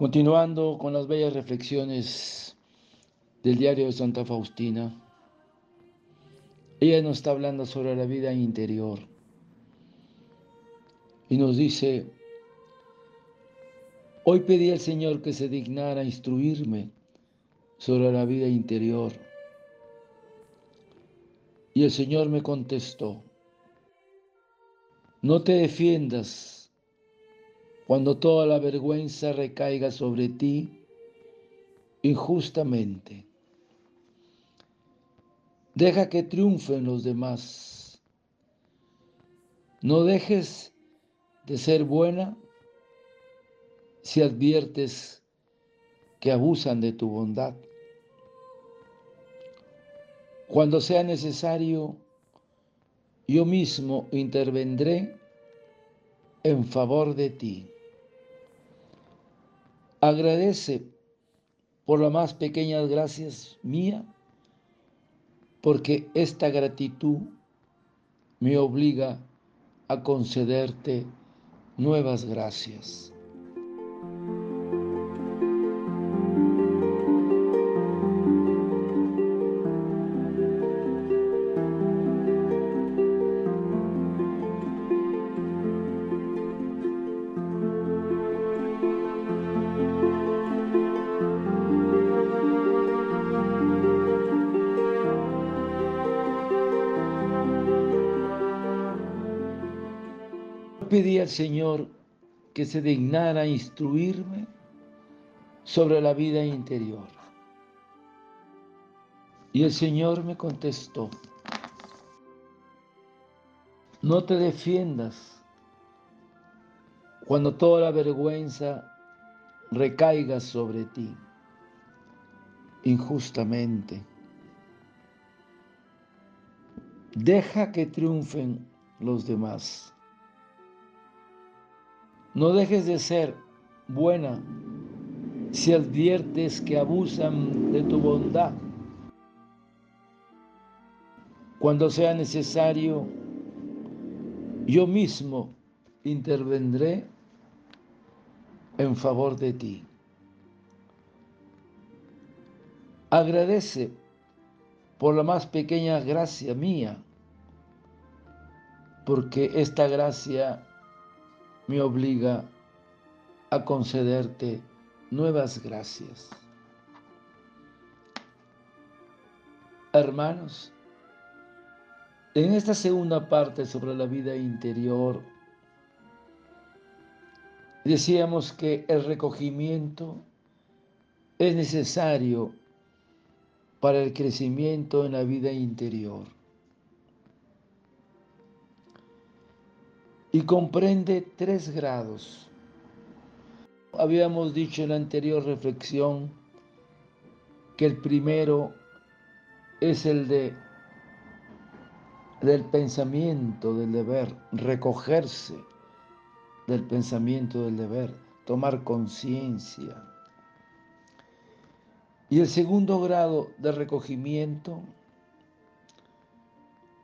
Continuando con las bellas reflexiones del diario de Santa Faustina, ella nos está hablando sobre la vida interior y nos dice, hoy pedí al Señor que se dignara instruirme sobre la vida interior. Y el Señor me contestó, no te defiendas cuando toda la vergüenza recaiga sobre ti injustamente. Deja que triunfen los demás. No dejes de ser buena si adviertes que abusan de tu bondad. Cuando sea necesario, yo mismo intervendré en favor de ti. Agradece por las más pequeñas gracias mía, porque esta gratitud me obliga a concederte nuevas gracias. Pedí al Señor que se dignara instruirme sobre la vida interior. Y el Señor me contestó, no te defiendas cuando toda la vergüenza recaiga sobre ti injustamente. Deja que triunfen los demás. No dejes de ser buena si adviertes que abusan de tu bondad. Cuando sea necesario, yo mismo intervendré en favor de ti. Agradece por la más pequeña gracia mía, porque esta gracia me obliga a concederte nuevas gracias. Hermanos, en esta segunda parte sobre la vida interior, decíamos que el recogimiento es necesario para el crecimiento en la vida interior. Y comprende tres grados. Habíamos dicho en la anterior reflexión que el primero es el de del pensamiento del deber, recogerse del pensamiento del deber, tomar conciencia. Y el segundo grado de recogimiento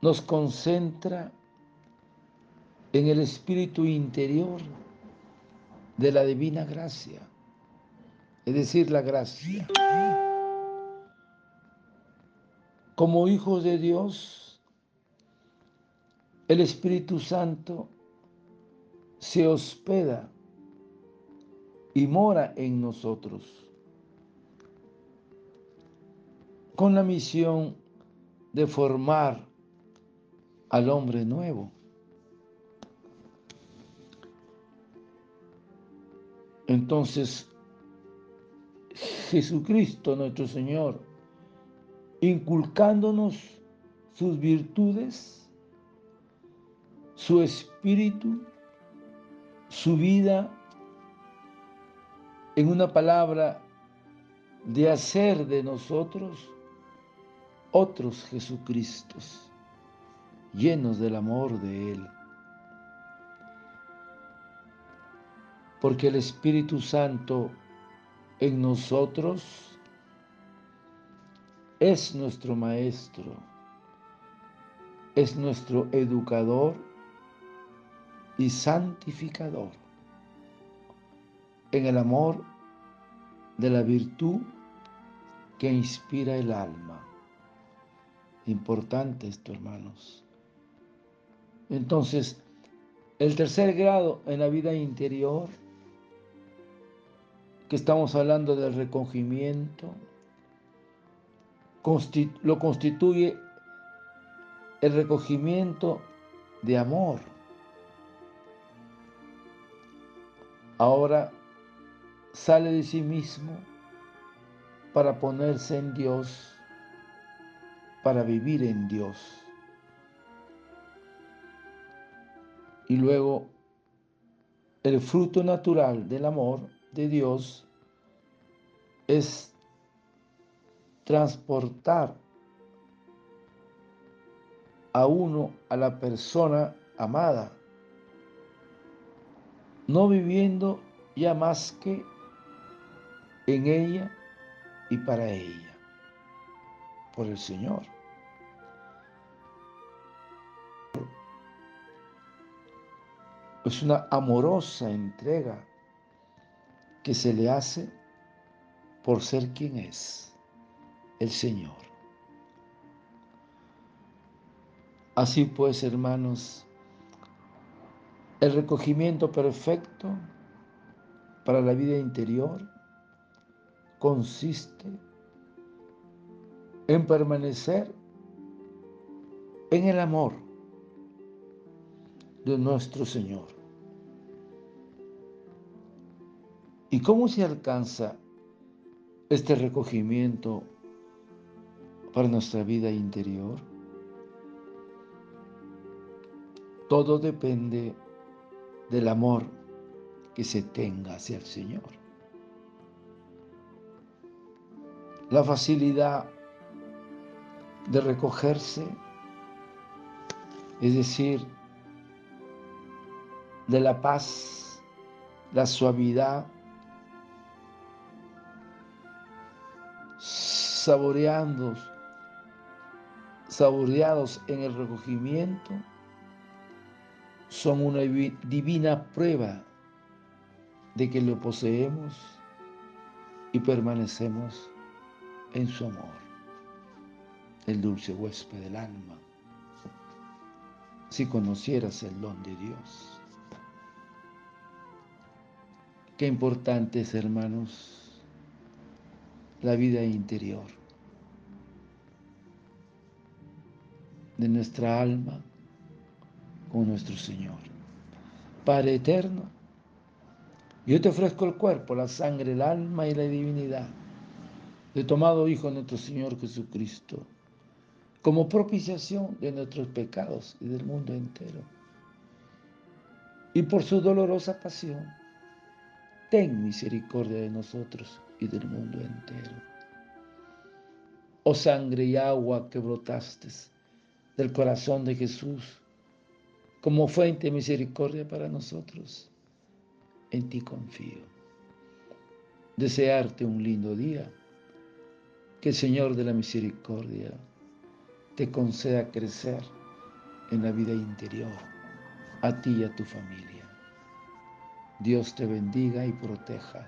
nos concentra en el espíritu interior de la divina gracia, es decir, la gracia. Como hijos de Dios, el Espíritu Santo se hospeda y mora en nosotros con la misión de formar al hombre nuevo. Entonces, Jesucristo nuestro Señor, inculcándonos sus virtudes, su espíritu, su vida, en una palabra, de hacer de nosotros otros Jesucristos, llenos del amor de Él. Porque el Espíritu Santo en nosotros es nuestro Maestro, es nuestro educador y santificador en el amor de la virtud que inspira el alma. Importante esto, hermanos. Entonces, el tercer grado en la vida interior, que estamos hablando del recogimiento, lo constituye el recogimiento de amor. Ahora sale de sí mismo para ponerse en Dios, para vivir en Dios. Y luego el fruto natural del amor de Dios es transportar a uno a la persona amada, no viviendo ya más que en ella y para ella, por el Señor. Es una amorosa entrega que se le hace por ser quien es el Señor. Así pues, hermanos, el recogimiento perfecto para la vida interior consiste en permanecer en el amor de nuestro Señor. ¿Y cómo se alcanza este recogimiento para nuestra vida interior? Todo depende del amor que se tenga hacia el Señor. La facilidad de recogerse, es decir, de la paz, la suavidad, saboreando, saboreados en el recogimiento, son una divina prueba de que lo poseemos y permanecemos en su amor, el dulce huésped del alma. Si conocieras el don de Dios. Qué importante es, hermanos, la vida interior de nuestra alma con nuestro Señor. Padre eterno, yo te ofrezco el cuerpo, la sangre, el alma y la divinidad de tomado Hijo nuestro Señor Jesucristo, como propiciación de nuestros pecados y del mundo entero. Y por su dolorosa pasión, ten misericordia de nosotros y del mundo entero. Oh sangre y agua que brotaste del corazón de Jesús, como fuente de misericordia para nosotros. En ti confío. Desearte un lindo día. Que el Señor de la misericordia te conceda crecer en la vida interior, a ti y a tu familia. Dios te bendiga y proteja.